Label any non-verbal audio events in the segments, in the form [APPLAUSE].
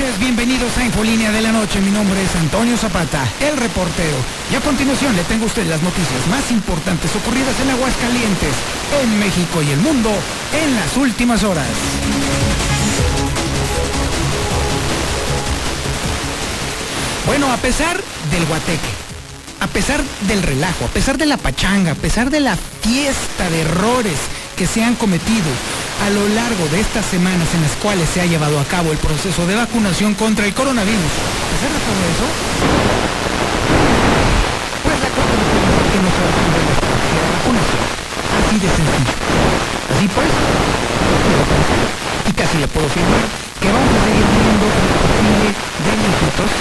noches, bienvenidos a Infolínea de la Noche. Mi nombre es Antonio Zapata, el reportero. Y a continuación le tengo a usted las noticias más importantes ocurridas en Aguascalientes, en México y el mundo en las últimas horas. Bueno, a pesar del guateque, a pesar del relajo, a pesar de la pachanga, a pesar de la fiesta de errores que se han cometido a lo largo de estas semanas en las cuales se ha llevado a cabo el proceso de vacunación contra el coronavirus, a pesar de eso, pues la que no se va a cumplir la vacunación. Así de sencillo. Así pues, y casi le puedo firmar que vamos a seguir viendo el desfile de viejitos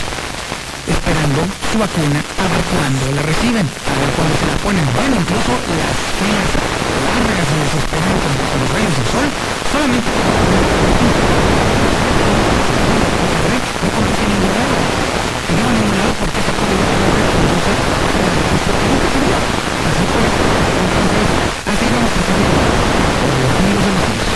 esperando su vacuna a ver cuándo la reciben, a ver cuándo se la ponen. Bueno, incluso las filas largas y desesperantes con los rayos del sol, solamente no conoce ningún lado. No a ningún lado porque se puede nunca se vio. Así pues, entonces, así vamos a seguir por los amigos de los hijos.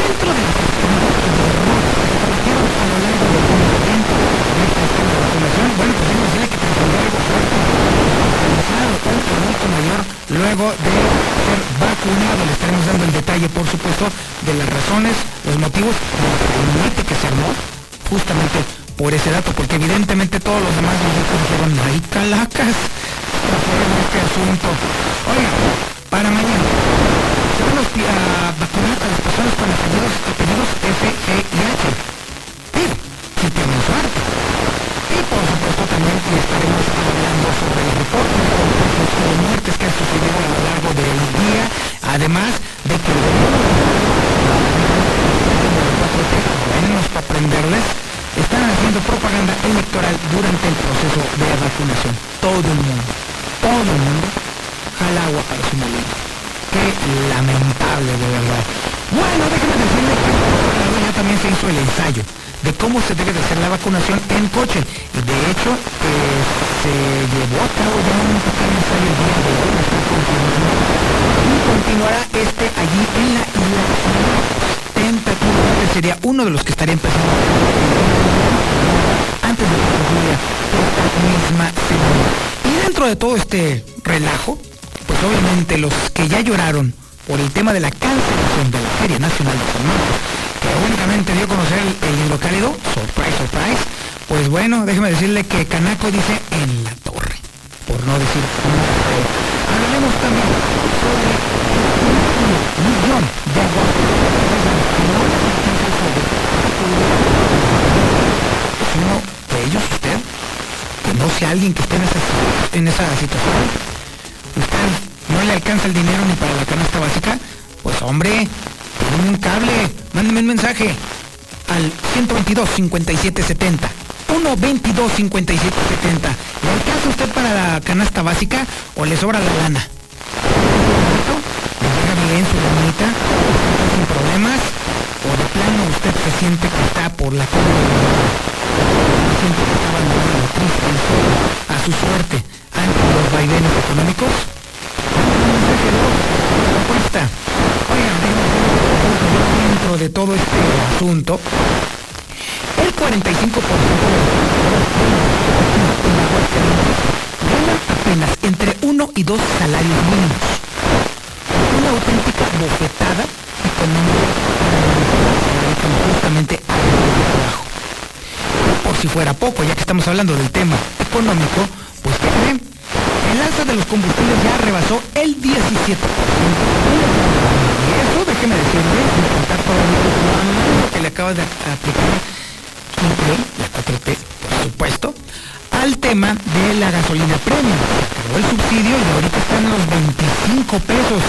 Dentro de las experiencias de errores que se cometieron a lo largo del evento de esta escala de vacunación, bueno, pues déjame decirle que trascendió algo fuerte, realizado un adulto mayor luego de ser vacunado. Le estaremos dando el detalle, por supuesto, de las razones, los motivos, del mete que se armó, justamente por ese dato, porque evidentemente todos los demás nosotros dijeron, ay calacas, este asunto. Oiga, para mañana, se van a vacunar a las personas con apellidos, apellidos F, G y H. Pero, si tienen suerte. Y por supuesto también le estaremos hablando de muertes que han sucedido a lo largo del día, además de que el gobierno buenos para aprenderles, están haciendo propaganda electoral durante el proceso de vacunación. Todo el mundo, todo el mundo jala agua para su molino. Qué lamentable de verdad. Bueno, déjenme decirles que ya también se hizo el ensayo de cómo se debe de hacer la vacunación en coche. Y de hecho, eh, se llevó a cabo ya un pequeño ensayo día de hoy, está continuando, y continuará este allí en la isla tentativamente sería uno de los que estaría empezando antes de que concluya esta misma semana. Y dentro de todo este relajo, pues obviamente los que ya lloraron por el tema de la cancelación de la Feria Nacional de San Marcos, que únicamente dio a conocer el, el hidrocálido, surprise, surprise, pues bueno, déjeme decirle que Canaco dice en la torre, por no decir Hablaremos también sobre el millón de ¿Es uno de ellos usted? ¿Conoce a alguien que esté en esa, en esa situación? ¿Usted no le alcanza el dinero ni para la canasta básica? Pues hombre, Mándeme un cable, mándeme un mensaje al 122 57 70. 122 57 70. ¿Le alcanza usted para la canasta básica o le sobra la lana? ¿Le bien su lanita? ¿Sin problemas? ¿O de plano usted se siente que está por la calle siente que está abandonado, triste y solo a su suerte ante los vaivenes económicos? Un mensaje de voz, propuesta. De todo este asunto, el 45% de apenas entre uno y dos salarios mínimos. Una auténtica bofetada económica justamente al trabajo. Por si fuera poco, ya que estamos hablando del tema económico, pues ¿qué creen? El alza de los combustibles ya rebasó el 17%. Eso, déjeme decirle, contar todo lo que le acaba de aplicar la 4T, por supuesto, al tema de la gasolina premium. Acabó el subsidio y ahorita están los 25 pesos.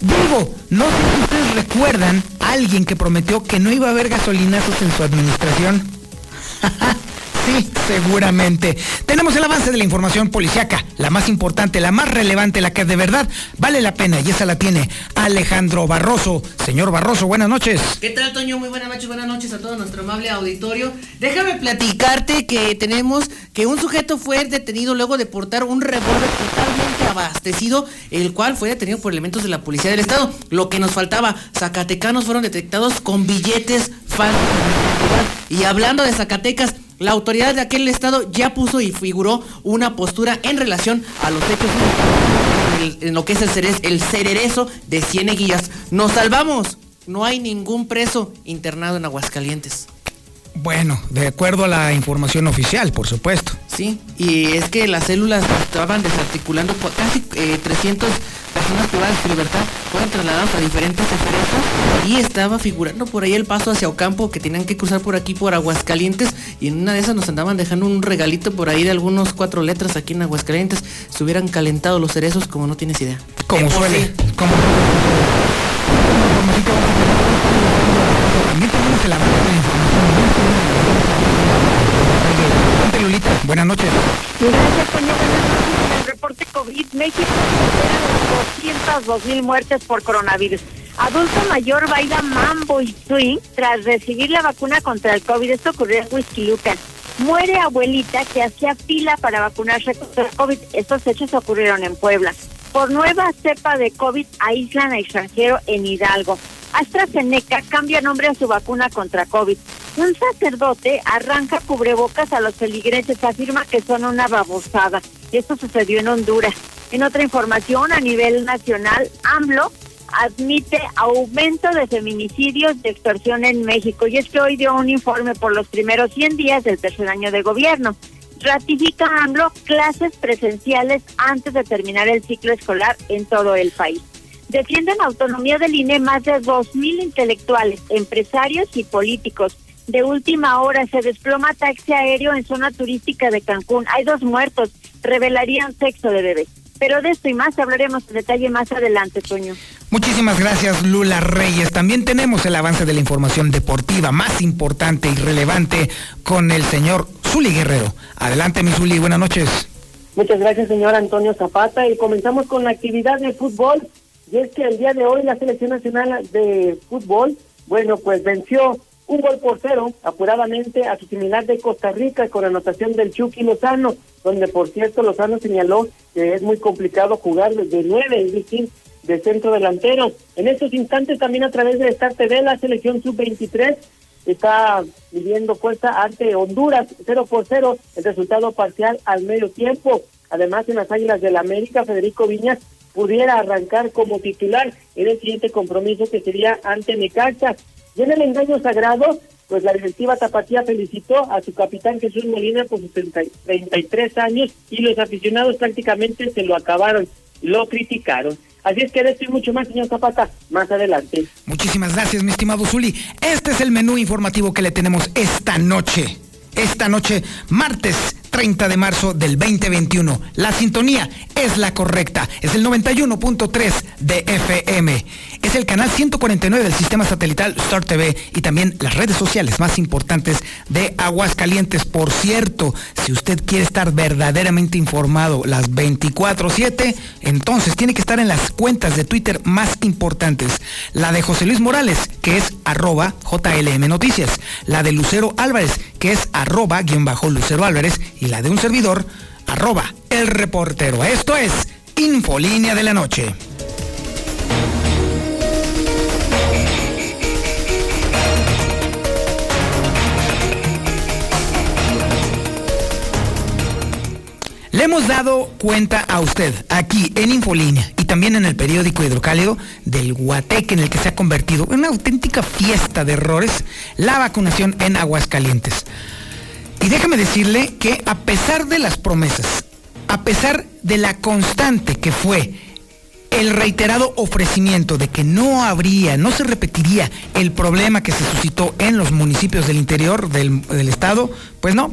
Digo, no sé si ustedes recuerdan a alguien que prometió que no iba a haber gasolinazos en su administración. [LAUGHS] Sí, seguramente. Tenemos el avance de la información policiaca, la más importante, la más relevante, la que de verdad vale la pena y esa la tiene Alejandro Barroso. Señor Barroso, buenas noches. ¿Qué tal, Toño? Muy buenas noches, buenas noches a todo nuestro amable auditorio. Déjame platicarte que tenemos que un sujeto fue detenido luego de portar un revólver totalmente abastecido, el cual fue detenido por elementos de la policía del estado. Lo que nos faltaba, zacatecanos fueron detectados con billetes falsos. Y hablando de Zacatecas, la autoridad de aquel estado ya puso y figuró una postura en relación a los hechos en, lo que es el, cerezo, el cererezo de Cieneguillas. Nos salvamos. No hay ningún preso internado en Aguascalientes. Bueno, de acuerdo a la información oficial, por supuesto. Sí, y es que las células estaban desarticulando, casi 300 eh, personas privadas de libertad fueron trasladadas a diferentes empresas y estaba figurando por ahí el paso hacia Ocampo que tenían que cruzar por aquí por Aguascalientes y en una de esas nos andaban dejando un regalito por ahí de algunos cuatro letras aquí en Aguascalientes. Se hubieran calentado los cerezos como no tienes idea. Como suele. Como... Buenas noches. Gracias, reporte COVID, México supera los 202 mil muertes por coronavirus. Adulto mayor baila mambo y swing tras recibir la vacuna contra el COVID. Esto ocurrió en Huizquilucan. Muere abuelita que hacía fila para vacunarse contra el COVID. Estos hechos ocurrieron en Puebla. Por nueva cepa de COVID aíslan a extranjero en Hidalgo. AstraZeneca cambia nombre a su vacuna contra COVID. Un sacerdote arranca cubrebocas a los feligreses, afirma que son una babosada. Esto sucedió en Honduras. En otra información, a nivel nacional, AMLO admite aumento de feminicidios de extorsión en México. Y es que hoy dio un informe por los primeros 100 días del tercer año de gobierno. Ratifica AMLO clases presenciales antes de terminar el ciclo escolar en todo el país. Defienden autonomía del INE más de 2.000 intelectuales, empresarios y políticos. De última hora se desploma taxi aéreo en zona turística de Cancún. Hay dos muertos. Revelarían sexo de bebé. Pero de esto y más hablaremos en detalle más adelante, Toño. Muchísimas gracias, Lula Reyes. También tenemos el avance de la información deportiva más importante y relevante con el señor Zuli Guerrero. Adelante, mi Zuli, buenas noches. Muchas gracias, señor Antonio Zapata. Y comenzamos con la actividad de fútbol. Y es que el día de hoy la Selección Nacional de Fútbol, bueno, pues venció un gol por cero apuradamente a su similar de Costa Rica con anotación del Chucky Lozano, donde por cierto Lozano señaló que es muy complicado jugar desde nueve, es decir, de centro delantero. En estos instantes también a través de Star TV la selección sub-23 está viviendo fuerza ante Honduras, cero por cero, el resultado parcial al medio tiempo. Además, en las Águilas del América, Federico Viñas pudiera arrancar como titular en el siguiente compromiso que sería ante Necaxa. Y en el engaño sagrado, pues la directiva Tapatía felicitó a su capitán Jesús Molina por sus 33 años y los aficionados prácticamente se lo acabaron, lo criticaron. Así es que de esto y mucho más, señor Zapata, más adelante. Muchísimas gracias, mi estimado Zuli. Este es el menú informativo que le tenemos esta noche. Esta noche, martes 30 de marzo del 2021. La sintonía es la correcta, es el 91.3 de FM. Es el canal 149 del sistema satelital Star TV y también las redes sociales más importantes de Aguascalientes. Por cierto, si usted quiere estar verdaderamente informado las 24/7, entonces tiene que estar en las cuentas de Twitter más importantes. La de José Luis Morales, que es arroba JLM Noticias. La de Lucero Álvarez, que es arroba guion la de un servidor, arroba el reportero. Esto es Infolínea de la Noche. Le hemos dado cuenta a usted aquí en Infolínea y también en el periódico Hidrocálido del Guateque en el que se ha convertido en una auténtica fiesta de errores la vacunación en Aguascalientes. Y déjame decirle que a pesar de las promesas, a pesar de la constante que fue el reiterado ofrecimiento de que no habría, no se repetiría el problema que se suscitó en los municipios del interior del, estado, pues no.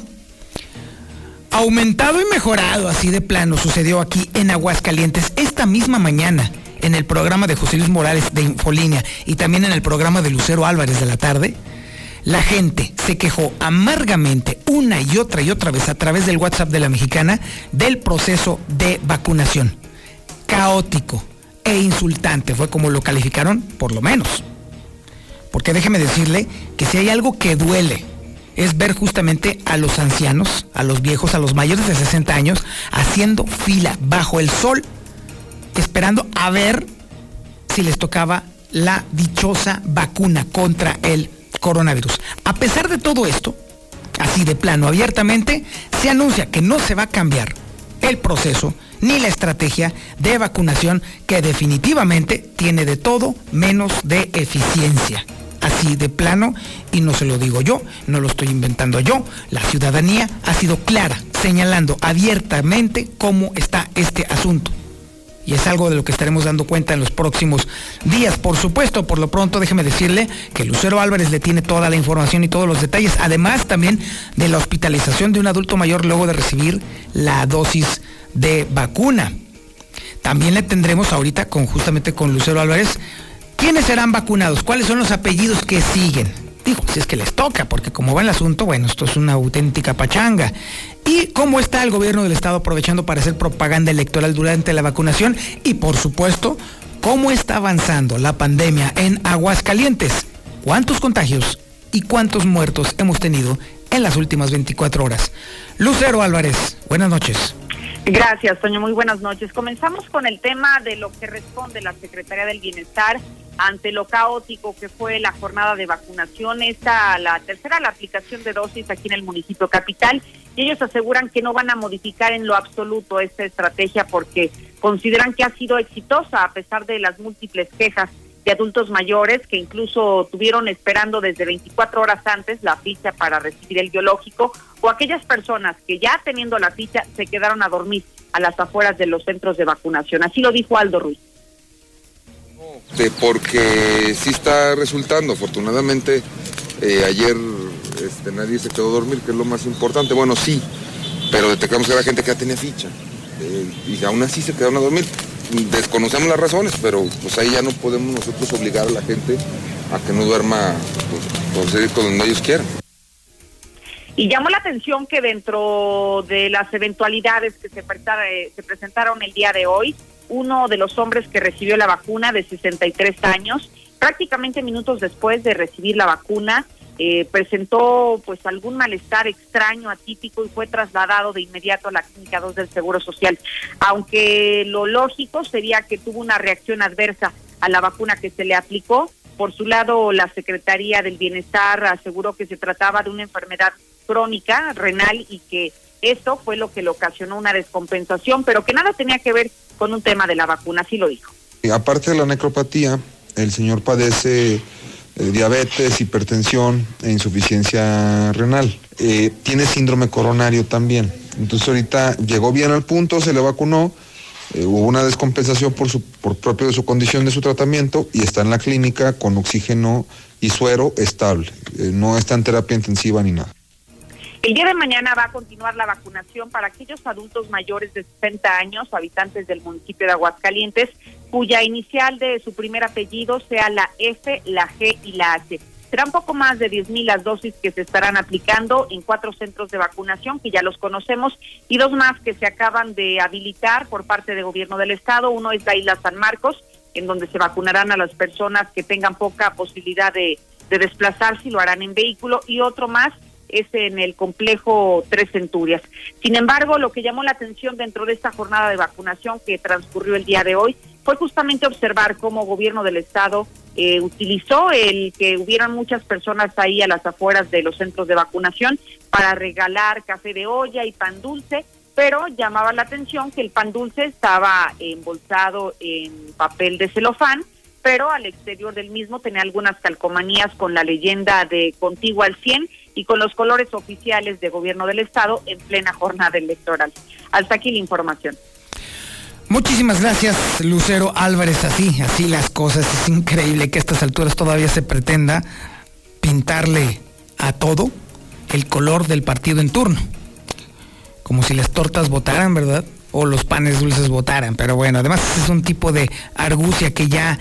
Aumentado y mejorado así de plano sucedió aquí en Aguascalientes esta misma mañana en el programa de José Luis Morales de Infolínea y también en el programa de Lucero Álvarez de la tarde La gente se quejó amargamente una y otra y otra vez a través del WhatsApp de la mexicana del proceso de vacunación. Caótico e insultante fue como lo calificaron, por lo menos. Porque déjeme decirle que si hay algo que duele es ver justamente a los ancianos, a los viejos, a los mayores de 60 años, haciendo fila bajo el sol, esperando a ver si les tocaba la dichosa vacuna contra el coronavirus. A pesar de todo esto, así de plano, abiertamente, se anuncia que no se va a cambiar el proceso ni la estrategia de vacunación que definitivamente tiene de todo menos de eficiencia así de plano, y no se lo digo yo, no lo estoy inventando yo, la ciudadanía ha sido clara, señalando abiertamente cómo está este asunto. Y es algo de lo que estaremos dando cuenta en los próximos días. Por supuesto, por lo pronto, déjeme decirle que Lucero Álvarez le tiene toda la información y todos los detalles, además también de la hospitalización de un adulto mayor luego de recibir la dosis de vacuna. También le tendremos ahorita con justamente con Lucero Álvarez ¿Quiénes serán vacunados? ¿Cuáles son los apellidos que siguen? Dijo, si es que les toca, porque como va el asunto, bueno, esto es una auténtica pachanga. ¿Y cómo está el gobierno del estado aprovechando para hacer propaganda electoral durante la vacunación? Y por supuesto, ¿cómo está avanzando la pandemia en Aguascalientes? ¿Cuántos contagios y cuántos muertos hemos tenido en las últimas 24 horas? Lucero Álvarez, buenas noches. Gracias, Toño. Muy buenas noches. Comenzamos con el tema de lo que responde la Secretaría del Bienestar ante lo caótico que fue la jornada de vacunación, esta la tercera la aplicación de dosis aquí en el municipio capital y ellos aseguran que no van a modificar en lo absoluto esta estrategia porque consideran que ha sido exitosa a pesar de las múltiples quejas de adultos mayores que incluso tuvieron esperando desde 24 horas antes la ficha para recibir el biológico o aquellas personas que ya teniendo la ficha se quedaron a dormir a las afueras de los centros de vacunación. Así lo dijo Aldo Ruiz porque sí está resultando. Afortunadamente, eh, ayer este, nadie se quedó a dormir, que es lo más importante. Bueno, sí, pero detectamos que la gente que ya tenía ficha eh, y aún así se quedaron a dormir. Desconocemos las razones, pero pues ahí ya no podemos nosotros obligar a la gente a que no duerma pues, con donde ellos quieran. Y llamó la atención que dentro de las eventualidades que se, eh, se presentaron el día de hoy, uno de los hombres que recibió la vacuna de 63 años, prácticamente minutos después de recibir la vacuna, eh, presentó pues algún malestar extraño, atípico y fue trasladado de inmediato a la clínica 2 del Seguro Social. Aunque lo lógico sería que tuvo una reacción adversa a la vacuna que se le aplicó. Por su lado, la Secretaría del Bienestar aseguró que se trataba de una enfermedad crónica renal y que esto fue lo que le ocasionó una descompensación, pero que nada tenía que ver con un tema de la vacuna, así lo dijo. Aparte de la necropatía, el señor padece eh, diabetes, hipertensión e insuficiencia renal. Eh, tiene síndrome coronario también. Entonces ahorita llegó bien al punto, se le vacunó, eh, hubo una descompensación por, su, por propio de su condición de su tratamiento y está en la clínica con oxígeno y suero estable. no está en terapia intensiva ni nada. El día de mañana va a continuar la vacunación para aquellos adultos mayores de 60 años, habitantes del municipio de Aguascalientes, cuya inicial de su primer apellido sea la F, la G y la H. Serán poco más de 10 mil las dosis que se estarán aplicando en cuatro centros de vacunación que ya los conocemos y dos más que se acaban de habilitar por parte del gobierno del estado. Uno es la isla San Marcos, en donde se vacunarán a las personas que tengan poca posibilidad de, de desplazarse y lo harán en vehículo y otro más es en el complejo Tres Centurias. Sin embargo, lo que llamó la atención dentro de esta jornada de vacunación que transcurrió el día de hoy fue justamente observar cómo gobierno del estado eh, utilizó el que hubieran muchas personas ahí a las afueras de los centros de vacunación para regalar café de olla y pan dulce, pero llamaba la atención que el pan dulce estaba embolsado en papel de celofán pero al exterior del mismo tenía algunas calcomanías con la leyenda de Contigo al 100 y con los colores oficiales de gobierno del Estado en plena jornada electoral. Hasta aquí la información. Muchísimas gracias, Lucero Álvarez. Así, así las cosas. Es increíble que a estas alturas todavía se pretenda pintarle a todo el color del partido en turno. Como si las tortas votaran, ¿verdad? O los panes dulces votaran. Pero bueno, además es un tipo de argucia que ya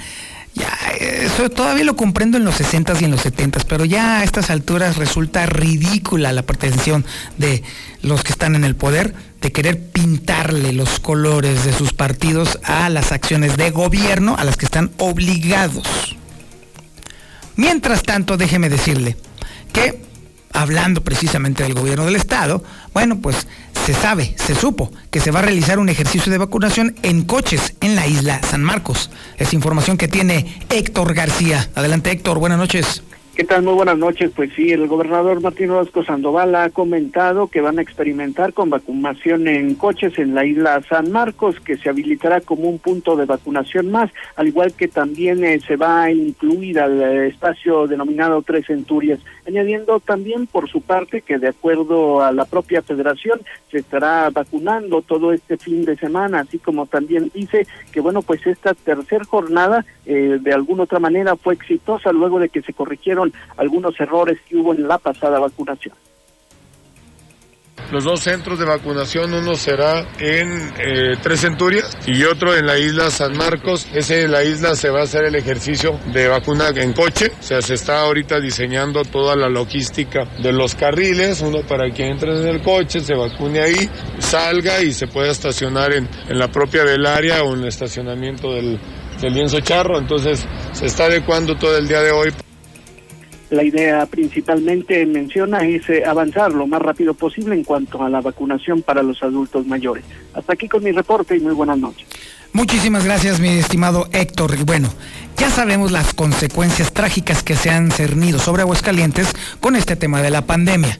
Ya, eso todavía lo comprendo en los 60s y en los 70s, pero ya a estas alturas resulta ridícula la pretensión de los que están en el poder de querer pintarle los colores de sus partidos a las acciones de gobierno a las que están obligados. Mientras tanto, déjeme decirle que, hablando precisamente del gobierno del Estado, bueno, pues se sabe, se supo que se va a realizar un ejercicio de vacunación en coches en la isla San Marcos. Es información que tiene Héctor García. Adelante Héctor, buenas noches. Muy buenas noches. Pues sí, el gobernador Martín Orozco Sandoval ha comentado que van a experimentar con vacunación en coches en la isla San Marcos, que se habilitará como un punto de vacunación más, al igual que también eh, se va a incluir al eh, espacio denominado Tres Centurias, añadiendo también por su parte que de acuerdo a la propia federación se estará vacunando todo este fin de semana, así como también dice que bueno, pues esta tercera jornada eh, de alguna otra manera fue exitosa luego de que se corrigieron algunos errores que hubo en la pasada vacunación. Los dos centros de vacunación, uno será en eh, Tres Centurias y otro en la isla San Marcos. Ese en la isla se va a hacer el ejercicio de vacuna en coche. O sea, se está ahorita diseñando toda la logística de los carriles, uno para que entre en el coche, se vacune ahí, salga y se pueda estacionar en, en la propia del área o en el estacionamiento del, del lienzo charro. Entonces, se está adecuando todo el día de hoy. La idea principalmente menciona es eh, avanzar lo más rápido posible en cuanto a la vacunación para los adultos mayores. Hasta aquí con mi reporte y muy buenas noches. Muchísimas gracias, mi estimado Héctor. Y bueno, ya sabemos las consecuencias trágicas que se han cernido sobre Aguascalientes con este tema de la pandemia.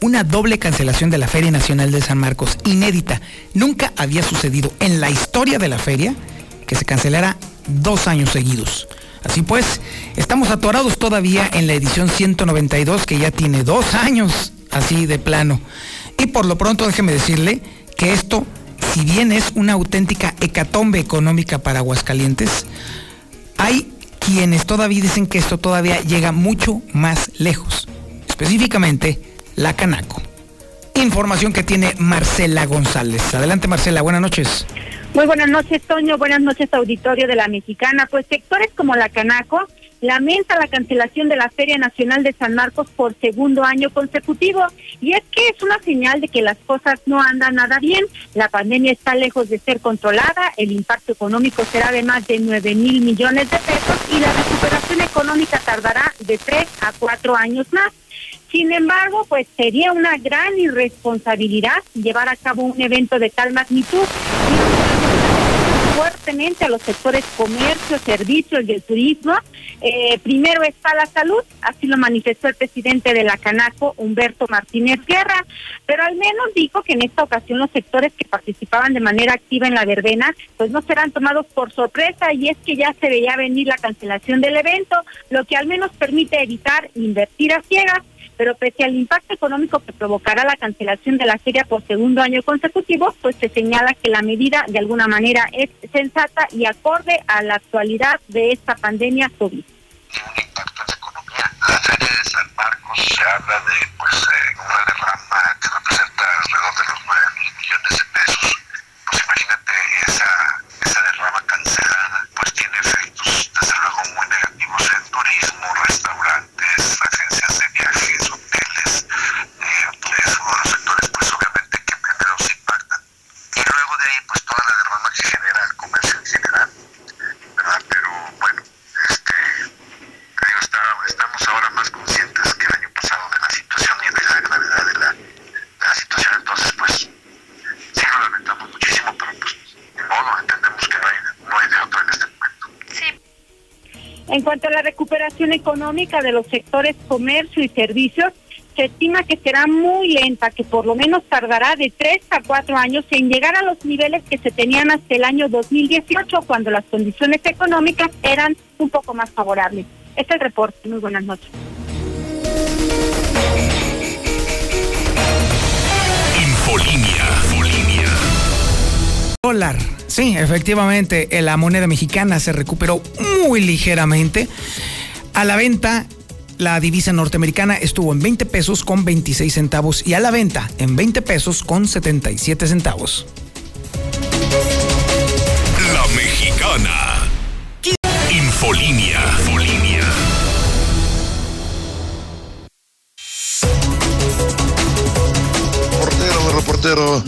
Una doble cancelación de la Feria Nacional de San Marcos, inédita. Nunca había sucedido en la historia de la feria que se cancelara dos años seguidos. Así pues, estamos atorados todavía en la edición 192 que ya tiene dos años así de plano. Y por lo pronto déjeme decirle que esto, si bien es una auténtica hecatombe económica para Aguascalientes, hay quienes todavía dicen que esto todavía llega mucho más lejos. Específicamente, la Canaco. Información que tiene Marcela González. Adelante Marcela, buenas noches. Muy buenas noches, Toño. Buenas noches, auditorio de la Mexicana. Pues sectores como la Canaco lamenta la cancelación de la Feria Nacional de San Marcos por segundo año consecutivo. Y es que es una señal de que las cosas no andan nada bien. La pandemia está lejos de ser controlada. El impacto económico será de más de 9 mil millones de pesos y la recuperación económica tardará de tres a cuatro años más. Sin embargo, pues sería una gran irresponsabilidad llevar a cabo un evento de tal magnitud fuertemente a los sectores comercio, servicios y el turismo. Eh, primero está la salud, así lo manifestó el presidente de la Canaco, Humberto Martínez Guerra, pero al menos dijo que en esta ocasión los sectores que participaban de manera activa en la verbena, pues no serán tomados por sorpresa y es que ya se veía venir la cancelación del evento, lo que al menos permite evitar invertir a ciegas pero pese al impacto económico que provocará la cancelación de la feria por segundo año consecutivo, pues se señala que la medida de alguna manera es sensata y acorde a la actualidad de esta pandemia COVID. Tiene un impacto en la economía. La feria de San Marcos se habla de pues eh, una derrama que representa alrededor de los 9 mil millones de pesos. Pues imagínate esa, esa derrama cancelada, pues tiene efectos desde luego muy negativos en turismo, restaurantes, agencias de viajes, hoteles, eh, es uno de los sectores pues obviamente que primero se impactan. Y pues toda la derrama que genera el comercio en general, ¿verdad? Pero bueno, este, te digo, está, estamos ahora más conscientes que el año pasado de la situación y de la gravedad de la, de la situación, entonces pues sí lo lamentamos muchísimo, pero pues de modo, entendemos que no hay, no hay de otro en este momento. En cuanto a la recuperación económica de los sectores comercio y servicios, se estima que será muy lenta, que por lo menos tardará de tres a cuatro años en llegar a los niveles que se tenían hasta el año 2018, cuando las condiciones económicas eran un poco más favorables. Este es el reporte. Muy buenas noches. Infolinia. Infolinia. Dólar. Sí, efectivamente, eh, la moneda mexicana se recuperó muy ligeramente. A la venta, la divisa norteamericana estuvo en 20 pesos con 26 centavos y a la venta en 20 pesos con 77 centavos. La mexicana. Infolinia. Infolinia. Reportero, reportero.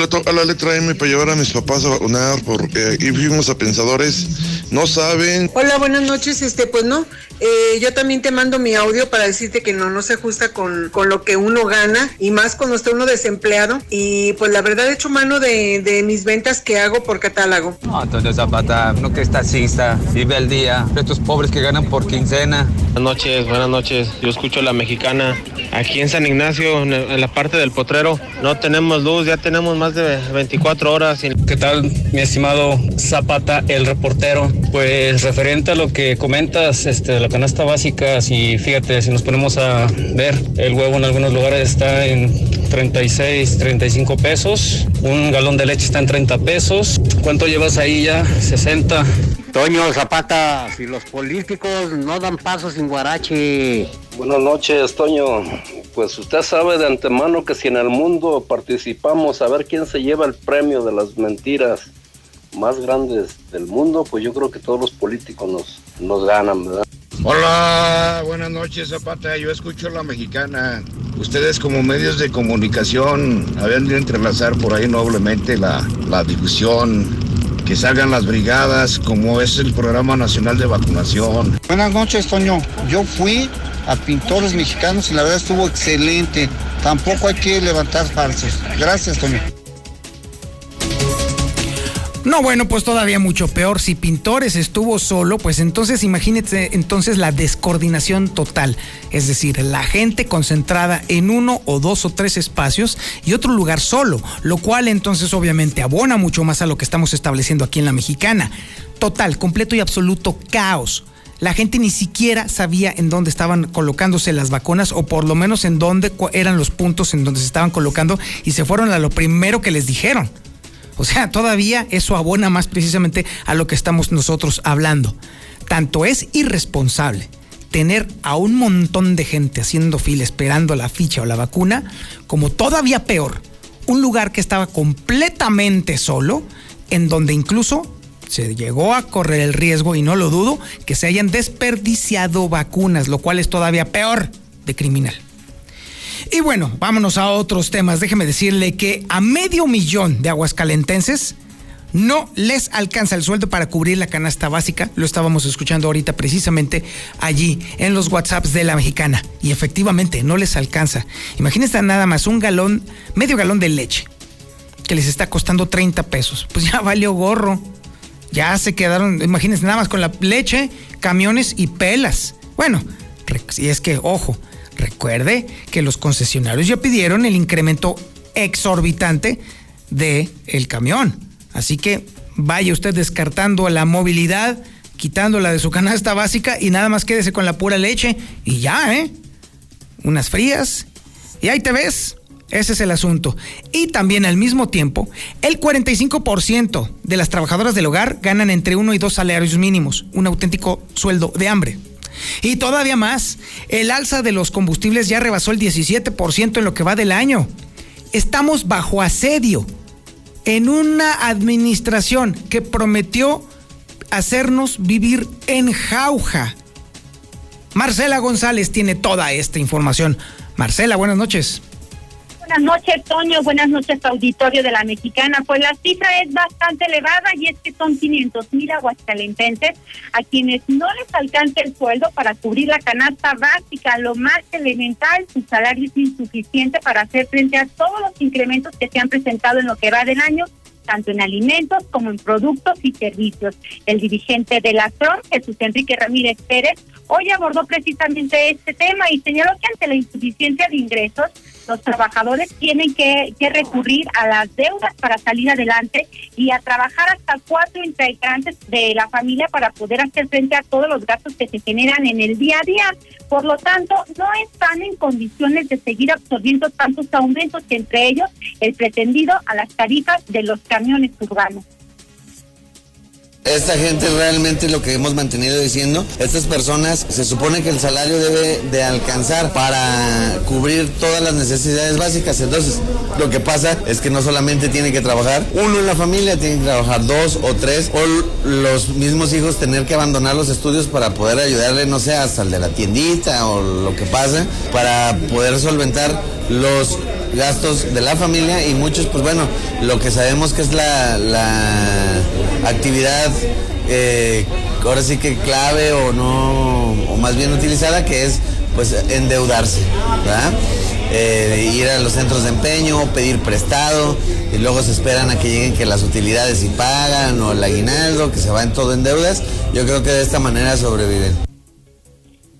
Le toca la letra M para llevar a mis papás a vacunar? Porque aquí fuimos a pensadores no saben. Hola, buenas noches. Este, pues no, eh, yo también te mando mi audio para decirte que no, no se ajusta con, con lo que uno gana y más cuando está uno desempleado. Y pues la verdad he hecho mano de, de mis ventas que hago por catálogo. No, Antonio Zapata, no que es taxista, vive al día. Estos pobres que ganan por quincena. Buenas noches, buenas noches. Yo escucho la mexicana. Aquí en San Ignacio, en la parte del potrero, no tenemos luz, ya tenemos más de 24 horas. sin- ¿Qué tal, mi estimado Zapata, el reportero? Pues referente a lo que comentas este, de la canasta básica, si fíjate, si nos ponemos a ver, el huevo en algunos lugares está en 36, 35 pesos, un galón de leche está en 30 pesos. ¿Cuánto llevas ahí ya? 60. Toño Zapata, si los políticos no dan paso sin guarache. Buenas noches, Toño. Pues usted sabe de antemano que si en el mundo participamos a ver quién se lleva el premio de las mentiras más grandes del mundo, pues yo creo que todos los políticos nos, nos ganan, ¿verdad? Hola, buenas noches Zapata, yo escucho la mexicana. Ustedes como medios de comunicación habían de entrelazar por ahí noblemente la, la difusión, que salgan las brigadas como es el programa nacional de vacunación. Buenas noches, Toño. Yo fui a Pintores Mexicanos y la verdad estuvo excelente. Tampoco hay que levantar falsos. Gracias, Toño. No, bueno, pues todavía mucho peor. Si Pintores estuvo solo, pues entonces imagínense entonces la descoordinación total. Es decir, la gente concentrada en uno o dos o tres espacios y otro lugar solo, lo cual entonces obviamente abona mucho más a lo que estamos estableciendo aquí en la mexicana. Total, completo y absoluto caos. La gente ni siquiera sabía en dónde estaban colocándose las vacunas o por lo menos en dónde eran los puntos en donde se estaban colocando y se fueron a lo primero que les dijeron. O sea, todavía eso abona más precisamente a lo que estamos nosotros hablando. Tanto es irresponsable tener a un montón de gente haciendo fila esperando la ficha o la vacuna, como todavía peor, un lugar que estaba completamente solo, en donde incluso se llegó a correr el riesgo, y no lo dudo, que se hayan desperdiciado vacunas, lo cual es todavía peor de criminal. Y bueno, vámonos a otros temas. Déjeme decirle que a medio millón de aguascalentenses no les alcanza el sueldo para cubrir la canasta básica. Lo estábamos escuchando ahorita precisamente allí en los WhatsApps de la mexicana. Y efectivamente, no les alcanza. Imagínense nada más un galón, medio galón de leche, que les está costando 30 pesos. Pues ya valió gorro. Ya se quedaron, imagínense nada más con la leche, camiones y pelas. Bueno, y es que, ojo, recuerde que los concesionarios ya pidieron el incremento exorbitante de el camión. Así que vaya usted descartando la movilidad, quitándola de su canasta básica y nada más quédese con la pura leche y ya, ¿eh? Unas frías y ahí te ves. Ese es el asunto. Y también al mismo tiempo, el 45% de las trabajadoras del hogar ganan entre uno y dos salarios mínimos, un auténtico sueldo de hambre. Y todavía más, el alza de los combustibles ya rebasó el 17% en lo que va del año. Estamos bajo asedio en una administración que prometió hacernos vivir en jauja. Marcela González tiene toda esta información. Marcela, buenas noches. Buenas noches, Toño. Buenas noches, auditorio de la Mexicana. Pues la cifra es bastante elevada y es que son 500 mil aguascalentenses a quienes no les alcanza el sueldo para cubrir la canasta básica, lo más elemental, su salario es insuficiente para hacer frente a todos los incrementos que se han presentado en lo que va del año tanto en alimentos como en productos y servicios. El dirigente de la TRON, Jesús Enrique Ramírez Pérez, hoy abordó precisamente este tema y señaló que ante la insuficiencia de ingresos, los trabajadores tienen que, que recurrir a las deudas para salir adelante y a trabajar hasta cuatro integrantes de la familia para poder hacer frente a todos los gastos que se generan en el día a día. Por lo tanto, no están en condiciones de seguir absorbiendo tantos aumentos entre ellos el pretendido a las tarifas de los camiones urbanos. Esta gente realmente lo que hemos mantenido diciendo, estas personas se supone que el salario debe de alcanzar para cubrir todas las necesidades básicas. Entonces, lo que pasa es que no solamente tiene que trabajar uno en la familia, tiene que trabajar dos o tres, o los mismos hijos tener que abandonar los estudios para poder ayudarle, no sé, hasta el de la tiendita o lo que pasa, para poder solventar los gastos de la familia y muchos, pues bueno, lo que sabemos que es la, la actividad eh, ahora sí que clave o no, o más bien utilizada, que es pues endeudarse. Eh, ir a los centros de empeño, pedir prestado y luego se esperan a que lleguen que las utilidades y pagan o el aguinaldo, que se va en todo en deudas. Yo creo que de esta manera sobreviven.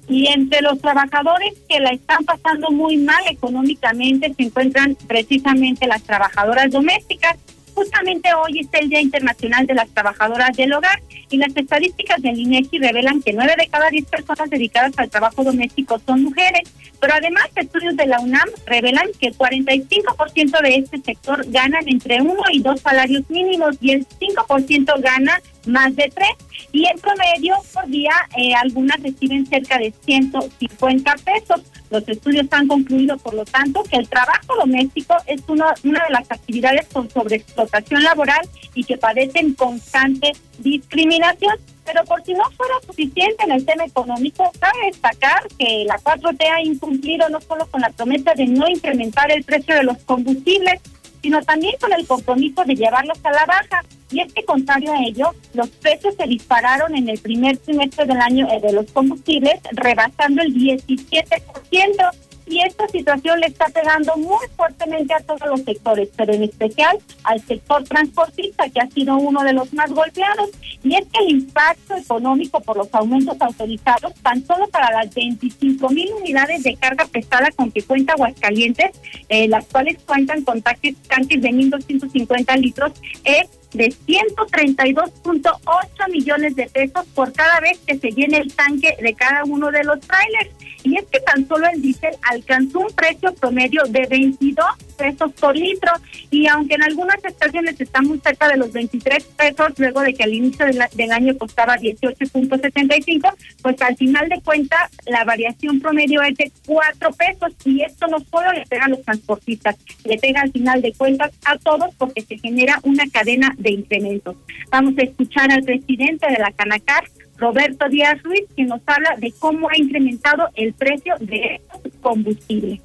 Y entre los trabajadores que la están pasando muy mal económicamente se encuentran precisamente las trabajadoras domésticas. Justamente hoy es el Día Internacional de las Trabajadoras del Hogar y las estadísticas del INEGI revelan que nueve de cada diez personas dedicadas al trabajo doméstico son mujeres. Pero además, estudios de la UNAM revelan que el 45% de este sector ganan entre uno y dos salarios mínimos y el 5% gana más de tres. Y en promedio, día, eh, algunas reciben cerca de 150 pesos. Los estudios han concluido, por lo tanto, que el trabajo doméstico es una, una de las actividades con sobreexplotación laboral y que padecen constante discriminación. Pero por si no fuera suficiente en el tema económico, cabe destacar que la 4T ha incumplido no solo con la promesa de no incrementar el precio de los combustibles, sino también con el compromiso de llevarlos a la baja. Y es que, contrario a ello, los precios se dispararon en el primer trimestre del año eh, de los combustibles, rebasando el 17%. Y esta situación le está pegando muy fuertemente a todos los sectores, pero en especial al sector transportista, que ha sido uno de los más golpeados. Y es que el impacto económico por los aumentos autorizados, tan solo para las 25 mil unidades de carga pesada con que cuenta Aguascalientes, eh, las cuales cuentan con tanques, tanques de 1.250 litros, es de 132.8 millones de pesos por cada vez que se llene el tanque de cada uno de los trailers. Y es que tan solo el diésel alcanzó un precio promedio de 22 pesos por litro. Y aunque en algunas estaciones está muy cerca de los 23 pesos, luego de que al inicio del, del año costaba 18.75, pues al final de cuentas la variación promedio es de 4 pesos. Y esto no solo le pega a los transportistas, le pega al final de cuentas a todos porque se genera una cadena de incrementos. Vamos a escuchar al presidente de la Canacar, Roberto Díaz Ruiz, que nos habla de cómo ha incrementado el precio de estos combustibles.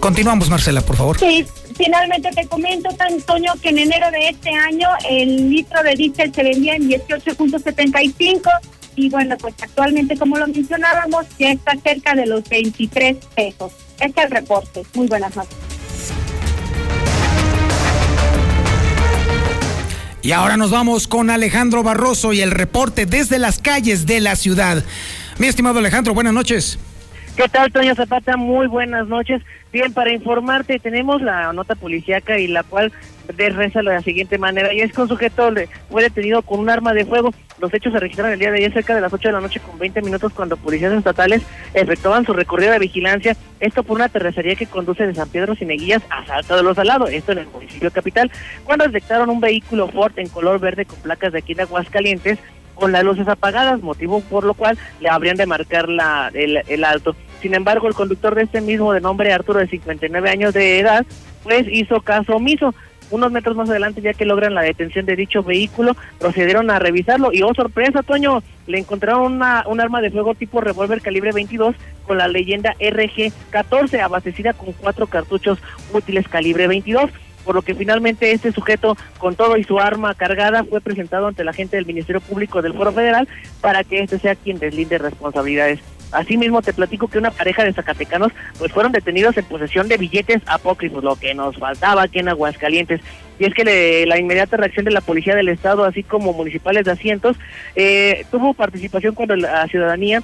Continuamos, Marcela, por favor. Sí, finalmente te comento, Antonio, que en enero de este año el litro de diésel se vendía en 18.75 y bueno, pues actualmente, como lo mencionábamos, ya está cerca de los 23 pesos. Este es el reporte. Muy buenas noches. Y ahora nos vamos con Alejandro Barroso y el reporte desde las calles de la ciudad. Mi estimado Alejandro, buenas noches. ¿Qué tal, Toño Zapata? Muy buenas noches. Bien, para informarte, tenemos la nota policíaca y la cual reza de la siguiente manera. Y es que un sujeto fue detenido con un arma de fuego. Los hechos se registraron el día de ayer cerca de las 8 de la noche con 20 minutos cuando policías estatales efectuaban su recorrido de vigilancia. Esto por una terracería que conduce de San Pedro Cineguillas a Salta de los Salados, esto en el municipio capital, cuando detectaron un vehículo Ford en color verde con placas de aquí de Aguascalientes con las luces apagadas, motivo por lo cual le habrían de marcar la, el alto. Sin embargo, el conductor de este mismo, de nombre Arturo, de 59 años de edad, pues hizo caso omiso. Unos metros más adelante, ya que logran la detención de dicho vehículo, procedieron a revisarlo y, oh sorpresa, Toño, le encontraron una, un arma de fuego tipo revólver calibre 22 con la leyenda RG-14, abastecida con cuatro cartuchos útiles calibre 22 por lo que finalmente este sujeto con todo y su arma cargada fue presentado ante la gente del Ministerio Público del Foro Federal para que este sea quien deslinde responsabilidades. Asimismo, te platico que una pareja de zacatecanos pues fueron detenidos en posesión de billetes apócrifos, lo que nos faltaba aquí en Aguascalientes. Y es que le- la inmediata reacción de la Policía del Estado, así como municipales de asientos, eh, tuvo participación cuando la ciudadanía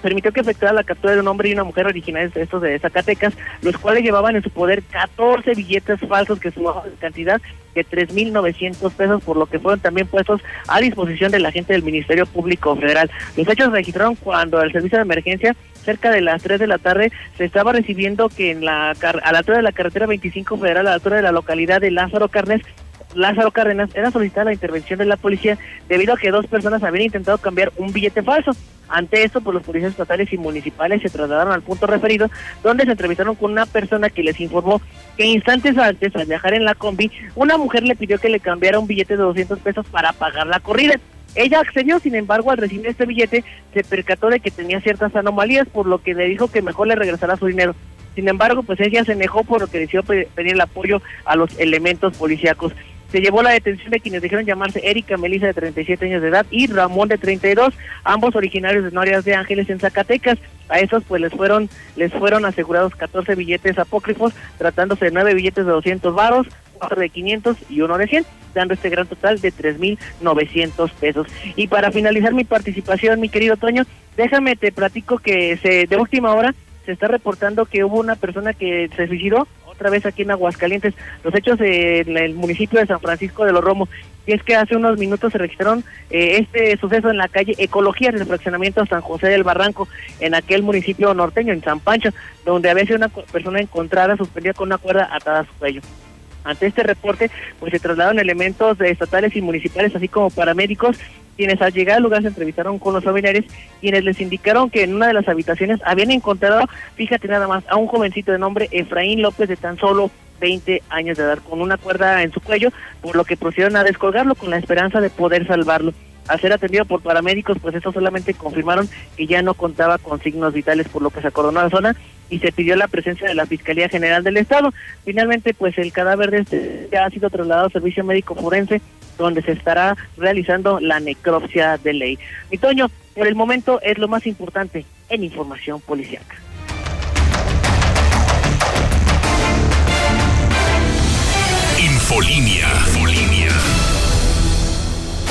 permitió que efectuara la captura de un hombre y una mujer originales de estos de Zacatecas, los cuales llevaban en su poder 14 billetes falsos que sumaban en cantidad de 3.900 pesos, por lo que fueron también puestos a disposición de la gente del Ministerio Público Federal. Los hechos se registraron cuando el servicio de emergencia, cerca de las 3 de la tarde, se estaba recibiendo que en la a la altura de la carretera 25 Federal, a la altura de la localidad de Lázaro Carnes, Lázaro Cárdenas era solicitada la intervención de la policía debido a que dos personas habían intentado cambiar un billete falso. Ante esto, pues los policías estatales y municipales se trasladaron al punto referido, donde se entrevistaron con una persona que les informó que instantes antes, al viajar en la combi, una mujer le pidió que le cambiara un billete de 200 pesos para pagar la corrida. Ella accedió, sin embargo, al recibir este billete, se percató de que tenía ciertas anomalías, por lo que le dijo que mejor le regresara su dinero. Sin embargo, pues ella se enojó por lo que decidió pe- pedir el apoyo a los elementos policíacos. Se llevó la detención de quienes dijeron llamarse Erika Melisa de 37 años de edad y Ramón de 32, ambos originarios de Norias de Ángeles en Zacatecas. A esos pues les fueron les fueron asegurados 14 billetes apócrifos, tratándose de 9 billetes de 200 varos, 4 de 500 y uno de 100, dando este gran total de 3.900 pesos. Y para finalizar mi participación, mi querido Toño, déjame te platico que se de última hora se está reportando que hubo una persona que se suicidó otra vez aquí en Aguascalientes. Los hechos en el municipio de San Francisco de los Romos. Y es que hace unos minutos se registraron eh, este suceso en la calle Ecología del fraccionamiento San José del Barranco, en aquel municipio norteño, en San Pancho, donde había sido una persona encontrada suspendida con una cuerda atada a su cuello. Ante este reporte, pues se trasladaron elementos estatales y municipales, así como paramédicos, quienes al llegar al lugar se entrevistaron con los familiares, quienes les indicaron que en una de las habitaciones habían encontrado, fíjate nada más, a un jovencito de nombre Efraín López de tan solo 20 años de edad, con una cuerda en su cuello, por lo que procedieron a descolgarlo con la esperanza de poder salvarlo. Al ser atendido por paramédicos, pues eso solamente confirmaron que ya no contaba con signos vitales, por lo que se acordonó la zona y se pidió la presencia de la Fiscalía General del Estado. Finalmente, pues el cadáver de este ya ha sido trasladado al servicio médico forense, donde se estará realizando la necropsia de ley. Mi Toño, por el momento es lo más importante en información policiaca. Infolinia.